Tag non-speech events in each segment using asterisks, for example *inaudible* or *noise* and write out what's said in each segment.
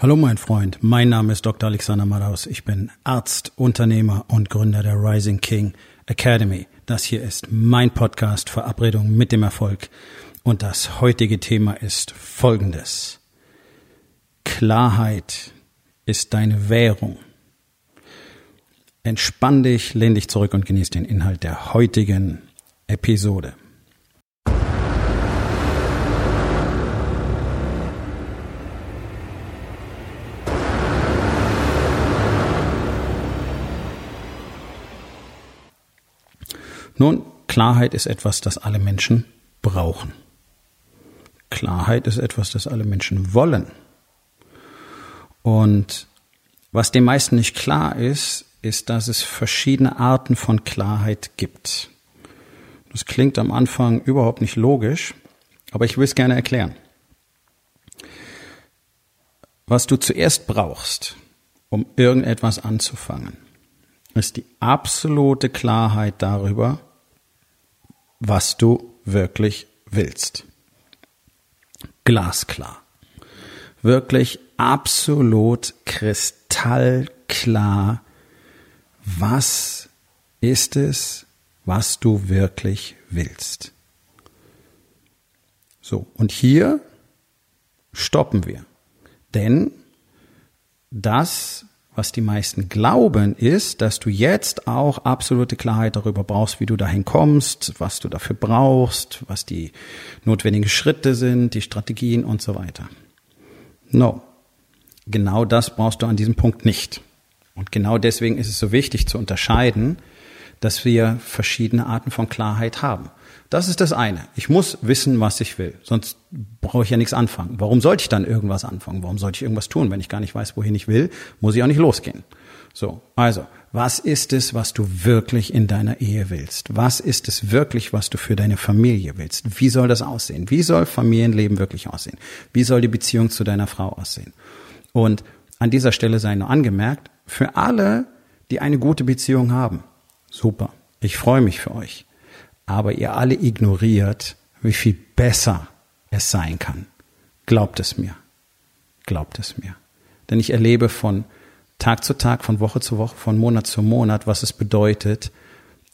Hallo mein Freund, mein Name ist Dr. Alexander Madaus. Ich bin Arzt, Unternehmer und Gründer der Rising King Academy. Das hier ist mein Podcast Verabredung mit dem Erfolg. Und das heutige Thema ist folgendes. Klarheit ist deine Währung. Entspann dich, lehn dich zurück und genieß den Inhalt der heutigen Episode. Nun, Klarheit ist etwas, das alle Menschen brauchen. Klarheit ist etwas, das alle Menschen wollen. Und was den meisten nicht klar ist, ist, dass es verschiedene Arten von Klarheit gibt. Das klingt am Anfang überhaupt nicht logisch, aber ich will es gerne erklären. Was du zuerst brauchst, um irgendetwas anzufangen, ist die absolute Klarheit darüber, was du wirklich willst. Glasklar. Wirklich absolut kristallklar, was ist es, was du wirklich willst. So, und hier stoppen wir. Denn das was die meisten glauben, ist, dass du jetzt auch absolute Klarheit darüber brauchst, wie du dahin kommst, was du dafür brauchst, was die notwendigen Schritte sind, die Strategien und so weiter. No. Genau das brauchst du an diesem Punkt nicht. Und genau deswegen ist es so wichtig zu unterscheiden, dass wir verschiedene Arten von Klarheit haben. Das ist das eine. Ich muss wissen, was ich will. Sonst brauche ich ja nichts anfangen. Warum sollte ich dann irgendwas anfangen? Warum sollte ich irgendwas tun? Wenn ich gar nicht weiß, wohin ich will, muss ich auch nicht losgehen. So. Also, was ist es, was du wirklich in deiner Ehe willst? Was ist es wirklich, was du für deine Familie willst? Wie soll das aussehen? Wie soll Familienleben wirklich aussehen? Wie soll die Beziehung zu deiner Frau aussehen? Und an dieser Stelle sei nur angemerkt, für alle, die eine gute Beziehung haben, super. Ich freue mich für euch aber ihr alle ignoriert, wie viel besser es sein kann. Glaubt es mir. Glaubt es mir. Denn ich erlebe von Tag zu Tag, von Woche zu Woche, von Monat zu Monat, was es bedeutet,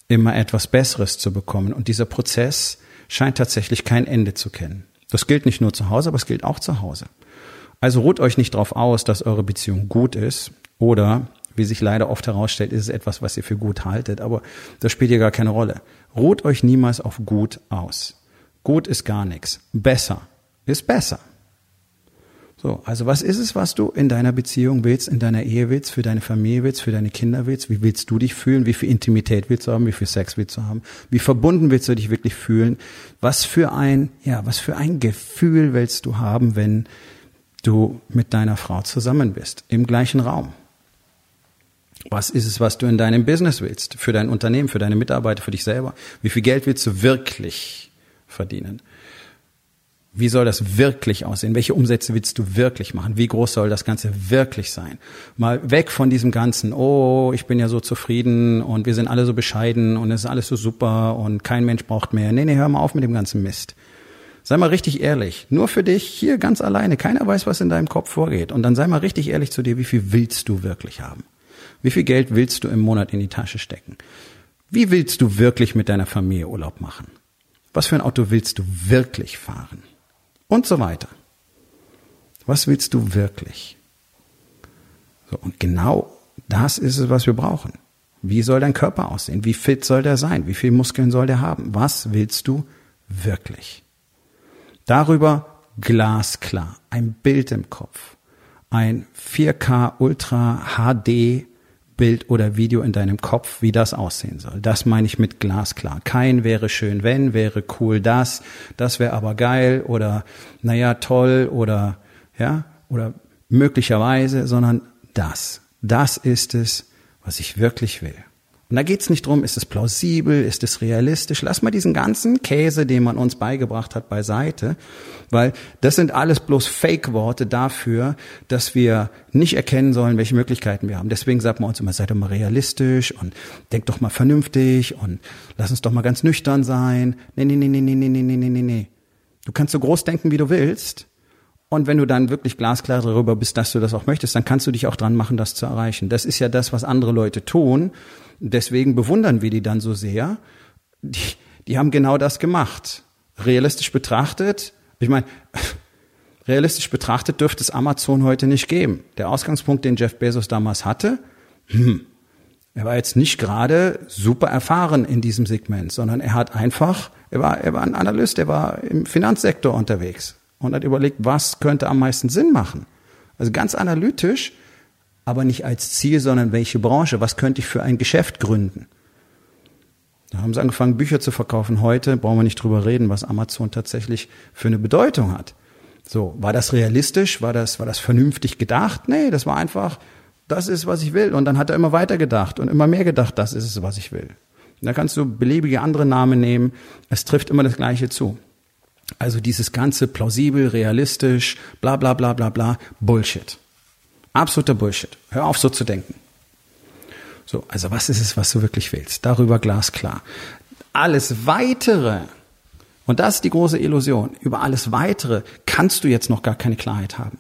immer etwas Besseres zu bekommen. Und dieser Prozess scheint tatsächlich kein Ende zu kennen. Das gilt nicht nur zu Hause, aber es gilt auch zu Hause. Also ruht euch nicht darauf aus, dass eure Beziehung gut ist oder wie sich leider oft herausstellt, ist es etwas, was ihr für gut haltet, aber das spielt hier gar keine Rolle. Ruht euch niemals auf gut aus. Gut ist gar nichts. Besser ist besser. So, also was ist es, was du in deiner Beziehung willst, in deiner Ehe willst, für deine Familie willst, für deine Kinder willst? Wie willst du dich fühlen? Wie viel Intimität willst du haben? Wie viel Sex willst du haben? Wie verbunden willst du dich wirklich fühlen? Was für ein, ja, was für ein Gefühl willst du haben, wenn du mit deiner Frau zusammen bist, im gleichen Raum? Was ist es, was du in deinem Business willst? Für dein Unternehmen, für deine Mitarbeiter, für dich selber? Wie viel Geld willst du wirklich verdienen? Wie soll das wirklich aussehen? Welche Umsätze willst du wirklich machen? Wie groß soll das Ganze wirklich sein? Mal weg von diesem ganzen, oh, ich bin ja so zufrieden und wir sind alle so bescheiden und es ist alles so super und kein Mensch braucht mehr. Nee, nee, hör mal auf mit dem ganzen Mist. Sei mal richtig ehrlich. Nur für dich, hier ganz alleine. Keiner weiß, was in deinem Kopf vorgeht. Und dann sei mal richtig ehrlich zu dir, wie viel willst du wirklich haben? Wie viel Geld willst du im Monat in die Tasche stecken? Wie willst du wirklich mit deiner Familie Urlaub machen? Was für ein Auto willst du wirklich fahren? Und so weiter. Was willst du wirklich? So, und genau das ist es, was wir brauchen. Wie soll dein Körper aussehen? Wie fit soll der sein? Wie viel Muskeln soll der haben? Was willst du wirklich? Darüber glasklar. Ein Bild im Kopf. Ein 4K Ultra HD Bild oder Video in deinem Kopf, wie das aussehen soll. Das meine ich mit glasklar. Kein wäre schön, wenn, wäre cool das, das wäre aber geil oder naja, toll oder ja, oder möglicherweise, sondern das. Das ist es, was ich wirklich will. Und da geht's nicht drum, ist es plausibel, ist es realistisch. Lass mal diesen ganzen Käse, den man uns beigebracht hat, beiseite, weil das sind alles bloß Fake-Worte dafür, dass wir nicht erkennen sollen, welche Möglichkeiten wir haben. Deswegen sagt man uns immer, seid doch mal realistisch und denkt doch mal vernünftig und lass uns doch mal ganz nüchtern sein. Nee, nee, nee, nee, nee, nee, nee, nee, nee, nee. Du kannst so groß denken, wie du willst. Und wenn du dann wirklich glasklar darüber bist, dass du das auch möchtest, dann kannst du dich auch dran machen, das zu erreichen. Das ist ja das, was andere Leute tun. Deswegen bewundern wir die dann so sehr. Die, die haben genau das gemacht. Realistisch betrachtet, ich meine, *laughs* realistisch betrachtet dürfte es Amazon heute nicht geben. Der Ausgangspunkt, den Jeff Bezos damals hatte, hm, er war jetzt nicht gerade super erfahren in diesem Segment, sondern er hat einfach, er war, er war ein Analyst, er war im Finanzsektor unterwegs und hat überlegt, was könnte am meisten Sinn machen. Also ganz analytisch, aber nicht als Ziel, sondern welche Branche, was könnte ich für ein Geschäft gründen. Da haben sie angefangen, Bücher zu verkaufen. Heute brauchen wir nicht drüber reden, was Amazon tatsächlich für eine Bedeutung hat. So, war das realistisch? War das, war das vernünftig gedacht? Nee, das war einfach, das ist, was ich will. Und dann hat er immer weiter gedacht und immer mehr gedacht, das ist es, was ich will. Und da kannst du beliebige andere Namen nehmen. Es trifft immer das Gleiche zu. Also dieses ganze plausibel, realistisch, bla bla bla bla bla, Bullshit. Absoluter Bullshit. Hör auf so zu denken. So, also was ist es, was du wirklich willst? Darüber glasklar. Alles weitere, und das ist die große Illusion, über alles weitere kannst du jetzt noch gar keine Klarheit haben.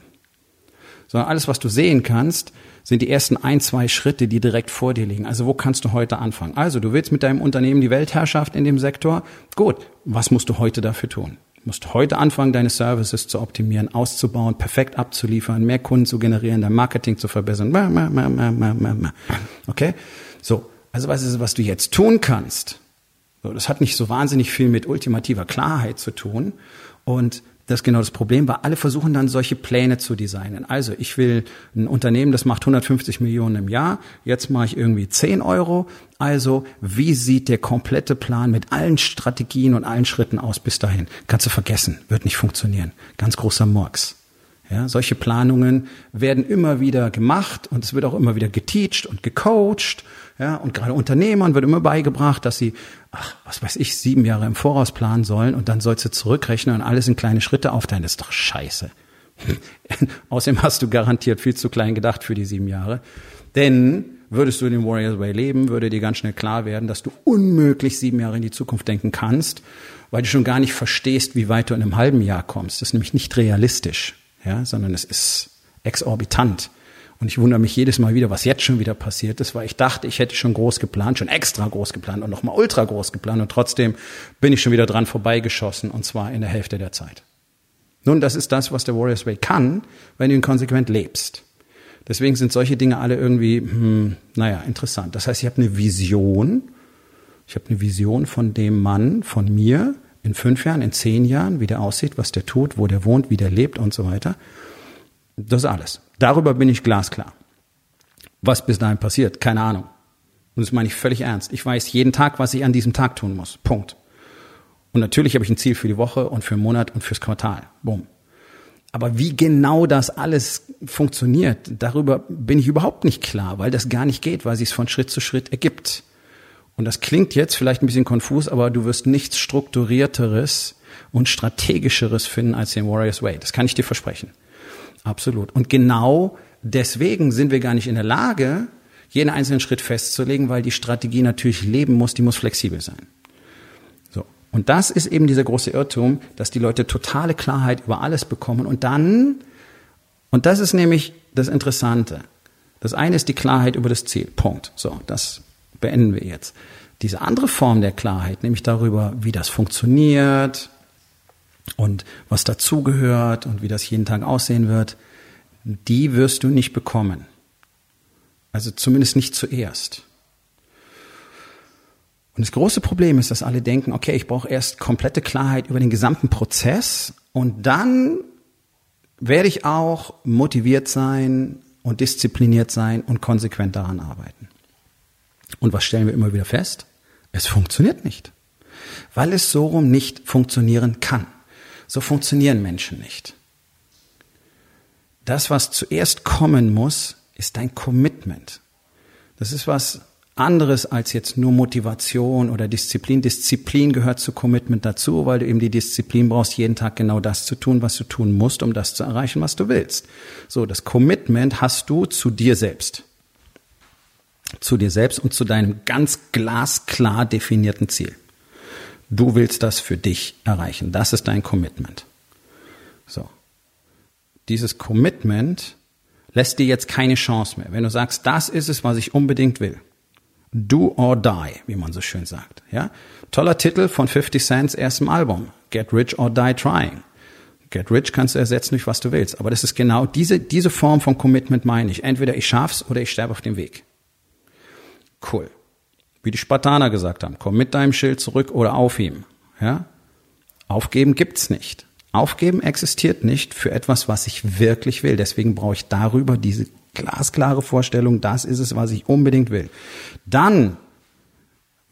Sondern alles, was du sehen kannst, sind die ersten ein, zwei Schritte, die direkt vor dir liegen. Also wo kannst du heute anfangen? Also du willst mit deinem Unternehmen die Weltherrschaft in dem Sektor. Gut, was musst du heute dafür tun? Musst heute anfangen, deine Services zu optimieren, auszubauen, perfekt abzuliefern, mehr Kunden zu generieren, dein Marketing zu verbessern. Okay? So. Also was ist was du jetzt tun kannst? So, das hat nicht so wahnsinnig viel mit ultimativer Klarheit zu tun. Und das ist genau das Problem, weil alle versuchen dann solche Pläne zu designen. Also ich will ein Unternehmen, das macht 150 Millionen im Jahr, jetzt mache ich irgendwie 10 Euro. Also wie sieht der komplette Plan mit allen Strategien und allen Schritten aus bis dahin? Kannst du vergessen, wird nicht funktionieren. Ganz großer Murks. Ja, solche Planungen werden immer wieder gemacht und es wird auch immer wieder geteacht und gecoacht. Ja, und gerade Unternehmern wird immer beigebracht, dass sie, ach, was weiß ich, sieben Jahre im Voraus planen sollen und dann sollst du zurückrechnen und alles in kleine Schritte aufteilen. Das ist doch scheiße. *laughs* Außerdem hast du garantiert viel zu klein gedacht für die sieben Jahre. Denn würdest du in den Warriors Way leben, würde dir ganz schnell klar werden, dass du unmöglich sieben Jahre in die Zukunft denken kannst, weil du schon gar nicht verstehst, wie weit du in einem halben Jahr kommst. Das ist nämlich nicht realistisch ja, sondern es ist exorbitant. Und ich wundere mich jedes Mal wieder, was jetzt schon wieder passiert ist, weil ich dachte, ich hätte schon groß geplant, schon extra groß geplant und nochmal ultra groß geplant und trotzdem bin ich schon wieder dran vorbeigeschossen und zwar in der Hälfte der Zeit. Nun, das ist das, was der Warriors Way kann, wenn du ihn konsequent lebst. Deswegen sind solche Dinge alle irgendwie, hm, naja, interessant. Das heißt, ich habe eine Vision, ich habe eine Vision von dem Mann, von mir, in fünf Jahren, in zehn Jahren, wie der aussieht, was der tut, wo der wohnt, wie der lebt und so weiter. Das alles. Darüber bin ich glasklar. Was bis dahin passiert, keine Ahnung. Und das meine ich völlig ernst. Ich weiß jeden Tag, was ich an diesem Tag tun muss. Punkt. Und natürlich habe ich ein Ziel für die Woche und für den Monat und fürs Quartal. Boom. Aber wie genau das alles funktioniert, darüber bin ich überhaupt nicht klar, weil das gar nicht geht, weil sich es von Schritt zu Schritt ergibt. Und das klingt jetzt vielleicht ein bisschen konfus, aber du wirst nichts strukturierteres und strategischeres finden als den Warriors Way. Das kann ich dir versprechen. Absolut. Und genau deswegen sind wir gar nicht in der Lage, jeden einzelnen Schritt festzulegen, weil die Strategie natürlich leben muss, die muss flexibel sein. So. Und das ist eben dieser große Irrtum, dass die Leute totale Klarheit über alles bekommen und dann, und das ist nämlich das Interessante. Das eine ist die Klarheit über das Ziel. Punkt. So, das beenden wir jetzt. Diese andere Form der Klarheit, nämlich darüber, wie das funktioniert und was dazugehört und wie das jeden Tag aussehen wird, die wirst du nicht bekommen. Also zumindest nicht zuerst. Und das große Problem ist, dass alle denken, okay, ich brauche erst komplette Klarheit über den gesamten Prozess und dann werde ich auch motiviert sein und diszipliniert sein und konsequent daran arbeiten. Und was stellen wir immer wieder fest? Es funktioniert nicht. Weil es so rum nicht funktionieren kann. So funktionieren Menschen nicht. Das, was zuerst kommen muss, ist dein Commitment. Das ist was anderes als jetzt nur Motivation oder Disziplin. Disziplin gehört zu Commitment dazu, weil du eben die Disziplin brauchst, jeden Tag genau das zu tun, was du tun musst, um das zu erreichen, was du willst. So, das Commitment hast du zu dir selbst zu dir selbst und zu deinem ganz glasklar definierten Ziel. Du willst das für dich erreichen. Das ist dein Commitment. So. dieses Commitment lässt dir jetzt keine Chance mehr. Wenn du sagst, das ist es, was ich unbedingt will. Do or die, wie man so schön sagt. Ja? Toller Titel von 50 Cent's erstem Album. Get Rich or Die Trying. Get Rich kannst du ersetzen durch was du willst. Aber das ist genau diese, diese Form von Commitment meine ich. Entweder ich schaff's oder ich sterbe auf dem Weg. Cool. Wie die Spartaner gesagt haben, komm mit deinem Schild zurück oder auf ihm. Ja? Aufgeben gibt's nicht. Aufgeben existiert nicht für etwas, was ich wirklich will. Deswegen brauche ich darüber diese glasklare Vorstellung, das ist es, was ich unbedingt will. Dann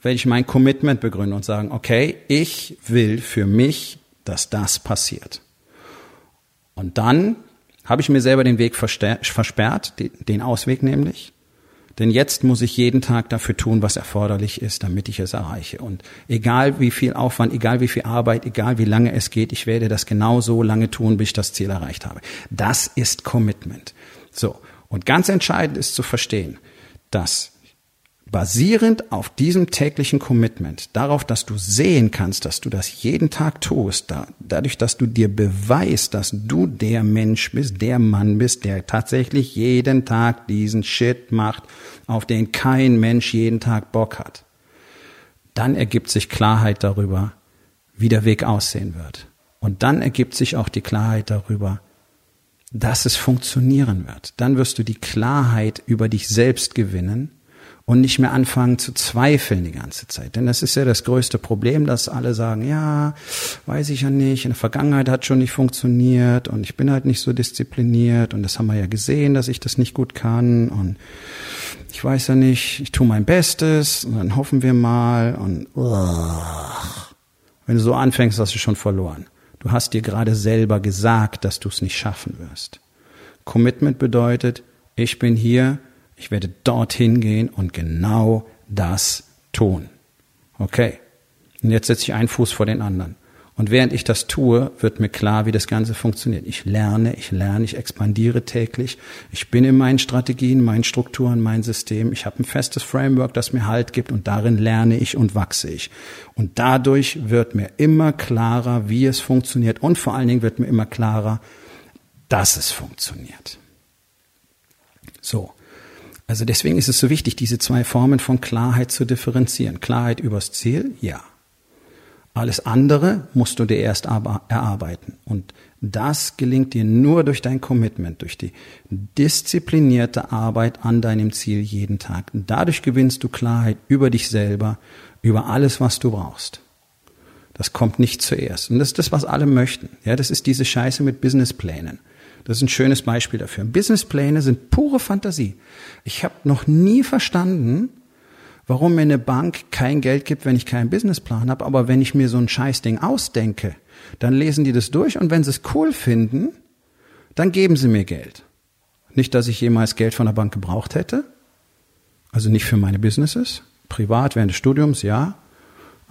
werde ich mein Commitment begründen und sagen, okay, ich will für mich, dass das passiert. Und dann habe ich mir selber den Weg versperrt, den Ausweg nämlich. Denn jetzt muss ich jeden Tag dafür tun, was erforderlich ist, damit ich es erreiche. Und egal wie viel Aufwand, egal wie viel Arbeit, egal wie lange es geht, ich werde das genau so lange tun, bis ich das Ziel erreicht habe. Das ist Commitment. So. Und ganz entscheidend ist zu verstehen, dass basierend auf diesem täglichen Commitment, darauf, dass du sehen kannst, dass du das jeden Tag tust, da, dadurch, dass du dir beweist, dass du der Mensch bist, der Mann bist, der tatsächlich jeden Tag diesen Shit macht, auf den kein Mensch jeden Tag Bock hat, dann ergibt sich Klarheit darüber, wie der Weg aussehen wird. Und dann ergibt sich auch die Klarheit darüber, dass es funktionieren wird. Dann wirst du die Klarheit über dich selbst gewinnen, und nicht mehr anfangen zu zweifeln die ganze Zeit. Denn das ist ja das größte Problem, dass alle sagen, ja, weiß ich ja nicht, in der Vergangenheit hat schon nicht funktioniert und ich bin halt nicht so diszipliniert und das haben wir ja gesehen, dass ich das nicht gut kann und ich weiß ja nicht, ich tue mein Bestes und dann hoffen wir mal und wenn du so anfängst, hast du schon verloren. Du hast dir gerade selber gesagt, dass du es nicht schaffen wirst. Commitment bedeutet, ich bin hier, ich werde dorthin gehen und genau das tun. Okay. Und jetzt setze ich einen Fuß vor den anderen. Und während ich das tue, wird mir klar, wie das Ganze funktioniert. Ich lerne, ich lerne, ich expandiere täglich. Ich bin in meinen Strategien, meinen Strukturen, mein System. Ich habe ein festes Framework, das mir Halt gibt und darin lerne ich und wachse ich. Und dadurch wird mir immer klarer, wie es funktioniert und vor allen Dingen wird mir immer klarer, dass es funktioniert. So. Also deswegen ist es so wichtig, diese zwei Formen von Klarheit zu differenzieren. Klarheit übers Ziel, ja. Alles andere musst du dir erst erarbeiten. Und das gelingt dir nur durch dein Commitment, durch die disziplinierte Arbeit an deinem Ziel jeden Tag. dadurch gewinnst du Klarheit über dich selber, über alles, was du brauchst. Das kommt nicht zuerst. Und das ist das, was alle möchten. Ja, das ist diese Scheiße mit Businessplänen. Das ist ein schönes Beispiel dafür. Businesspläne sind pure Fantasie. Ich habe noch nie verstanden, warum mir eine Bank kein Geld gibt, wenn ich keinen Businessplan habe, aber wenn ich mir so ein Scheißding ausdenke, dann lesen die das durch und wenn sie es cool finden, dann geben sie mir Geld. Nicht, dass ich jemals Geld von der Bank gebraucht hätte, also nicht für meine Businesses, privat während des Studiums, ja,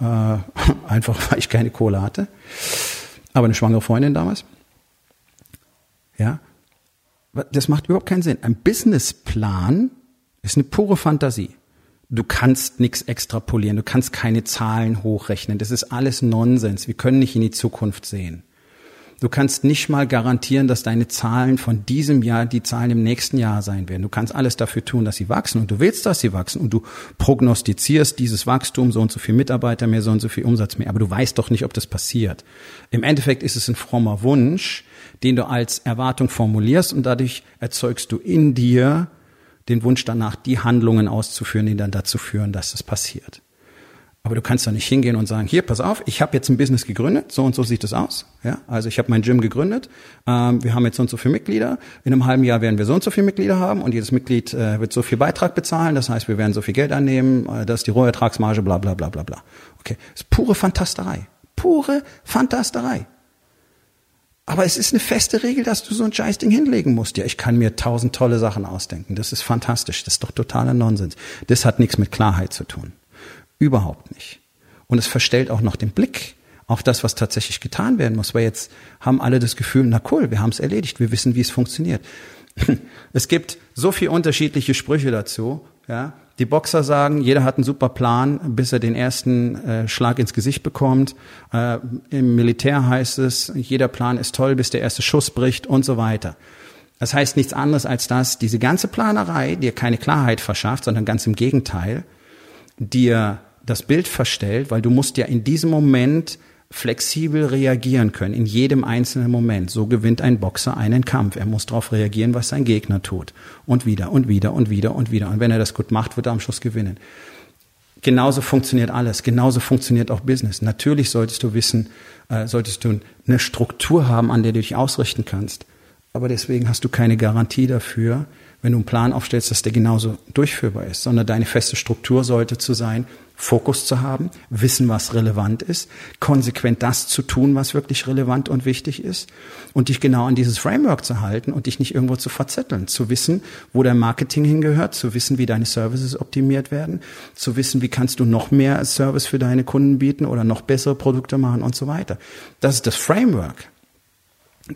äh, *laughs* einfach weil ich keine Kohle hatte, aber eine schwangere Freundin damals. Ja, das macht überhaupt keinen Sinn. Ein Businessplan ist eine pure Fantasie. Du kannst nichts extrapolieren, du kannst keine Zahlen hochrechnen. Das ist alles Nonsens. Wir können nicht in die Zukunft sehen. Du kannst nicht mal garantieren, dass deine Zahlen von diesem Jahr die Zahlen im nächsten Jahr sein werden. Du kannst alles dafür tun, dass sie wachsen und du willst, dass sie wachsen und du prognostizierst dieses Wachstum, so und so viel Mitarbeiter mehr, so und so viel Umsatz mehr. Aber du weißt doch nicht, ob das passiert. Im Endeffekt ist es ein frommer Wunsch, den du als Erwartung formulierst und dadurch erzeugst du in dir den Wunsch danach, die Handlungen auszuführen, die dann dazu führen, dass es passiert. Aber du kannst doch nicht hingehen und sagen, hier, pass auf, ich habe jetzt ein Business gegründet, so und so sieht es aus. Ja, also ich habe mein Gym gegründet, ähm, wir haben jetzt so und so viele Mitglieder, in einem halben Jahr werden wir so und so viele Mitglieder haben und jedes Mitglied äh, wird so viel Beitrag bezahlen, das heißt, wir werden so viel Geld annehmen, äh, das ist die Rohertragsmarge, bla bla bla bla bla. Okay, das ist pure Fantasterei. Pure Fantasterei. Aber es ist eine feste Regel, dass du so ein Scheißding hinlegen musst. Ja, ich kann mir tausend tolle Sachen ausdenken. Das ist fantastisch. Das ist doch totaler Nonsens. Das hat nichts mit Klarheit zu tun. Überhaupt nicht. Und es verstellt auch noch den Blick auf das, was tatsächlich getan werden muss. Weil jetzt haben alle das Gefühl, na cool, wir haben es erledigt. Wir wissen, wie es funktioniert. *clears throat* Es gibt so viele unterschiedliche Sprüche dazu. Ja, die Boxer sagen, jeder hat einen super Plan, bis er den ersten äh, Schlag ins Gesicht bekommt. Äh, Im Militär heißt es, jeder Plan ist toll, bis der erste Schuss bricht und so weiter. Das heißt nichts anderes als dass diese ganze Planerei dir keine Klarheit verschafft, sondern ganz im Gegenteil, dir das Bild verstellt, weil du musst ja in diesem Moment flexibel reagieren können, in jedem einzelnen Moment. So gewinnt ein Boxer einen Kampf. Er muss darauf reagieren, was sein Gegner tut. Und wieder und wieder und wieder und wieder. Und wenn er das gut macht, wird er am Schluss gewinnen. Genauso funktioniert alles. Genauso funktioniert auch Business. Natürlich solltest du wissen, äh, solltest du eine Struktur haben, an der du dich ausrichten kannst. Aber deswegen hast du keine Garantie dafür, wenn du einen Plan aufstellst, dass der genauso durchführbar ist, sondern deine feste Struktur sollte zu sein, Fokus zu haben, wissen, was relevant ist, konsequent das zu tun, was wirklich relevant und wichtig ist und dich genau an dieses Framework zu halten und dich nicht irgendwo zu verzetteln, zu wissen, wo dein Marketing hingehört, zu wissen, wie deine Services optimiert werden, zu wissen, wie kannst du noch mehr Service für deine Kunden bieten oder noch bessere Produkte machen und so weiter. Das ist das Framework.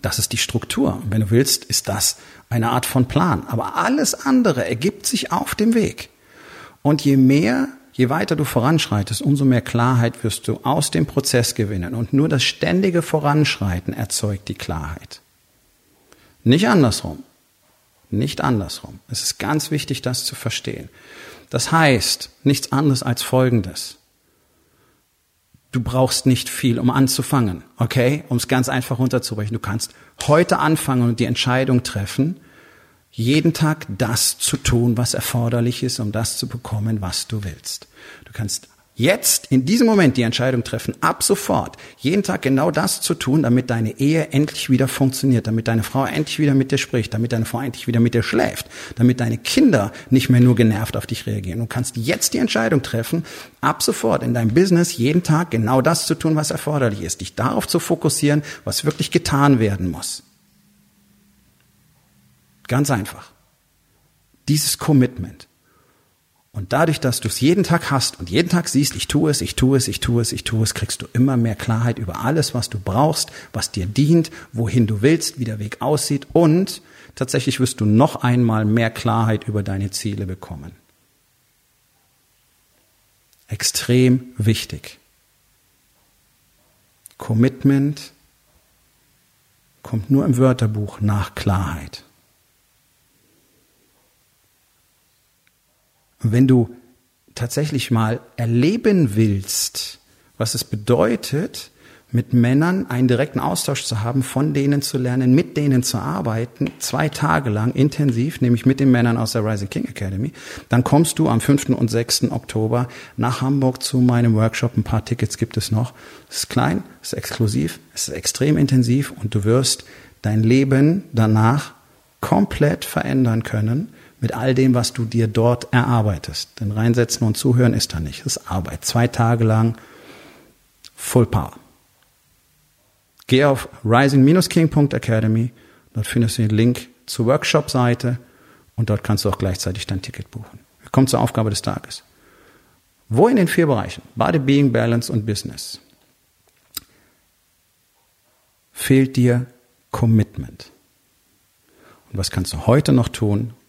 Das ist die Struktur. Wenn du willst, ist das eine Art von Plan. Aber alles andere ergibt sich auf dem Weg. Und je mehr, je weiter du voranschreitest, umso mehr Klarheit wirst du aus dem Prozess gewinnen. Und nur das ständige Voranschreiten erzeugt die Klarheit. Nicht andersrum. Nicht andersrum. Es ist ganz wichtig, das zu verstehen. Das heißt nichts anderes als Folgendes. Du brauchst nicht viel, um anzufangen, okay? Um es ganz einfach runterzubrechen. Du kannst heute anfangen und die Entscheidung treffen, jeden Tag das zu tun, was erforderlich ist, um das zu bekommen, was du willst. Du kannst jetzt in diesem Moment die Entscheidung treffen, ab sofort jeden Tag genau das zu tun, damit deine Ehe endlich wieder funktioniert, damit deine Frau endlich wieder mit dir spricht, damit deine Frau endlich wieder mit dir schläft, damit deine Kinder nicht mehr nur genervt auf dich reagieren. Du kannst jetzt die Entscheidung treffen, ab sofort in deinem Business jeden Tag genau das zu tun, was erforderlich ist, dich darauf zu fokussieren, was wirklich getan werden muss. Ganz einfach. Dieses Commitment. Und dadurch, dass du es jeden Tag hast und jeden Tag siehst, ich tue es, ich tue es, ich tue es, ich tue es, kriegst du immer mehr Klarheit über alles, was du brauchst, was dir dient, wohin du willst, wie der Weg aussieht und tatsächlich wirst du noch einmal mehr Klarheit über deine Ziele bekommen. Extrem wichtig. Commitment kommt nur im Wörterbuch nach Klarheit. Wenn du tatsächlich mal erleben willst, was es bedeutet, mit Männern einen direkten Austausch zu haben, von denen zu lernen, mit denen zu arbeiten, zwei Tage lang intensiv, nämlich mit den Männern aus der Rising King Academy, dann kommst du am 5. und 6. Oktober nach Hamburg zu meinem Workshop. Ein paar Tickets gibt es noch. Es ist klein, es ist exklusiv, es ist extrem intensiv und du wirst dein Leben danach komplett verändern können mit all dem, was du dir dort erarbeitest. Denn reinsetzen und zuhören ist da nicht. Das ist Arbeit. Zwei Tage lang Full Power. Geh auf rising-king.academy. Dort findest du den Link zur Workshop-Seite und dort kannst du auch gleichzeitig dein Ticket buchen. Wir kommen zur Aufgabe des Tages. Wo in den vier Bereichen, Body, Being, Balance und Business, fehlt dir Commitment? Und was kannst du heute noch tun,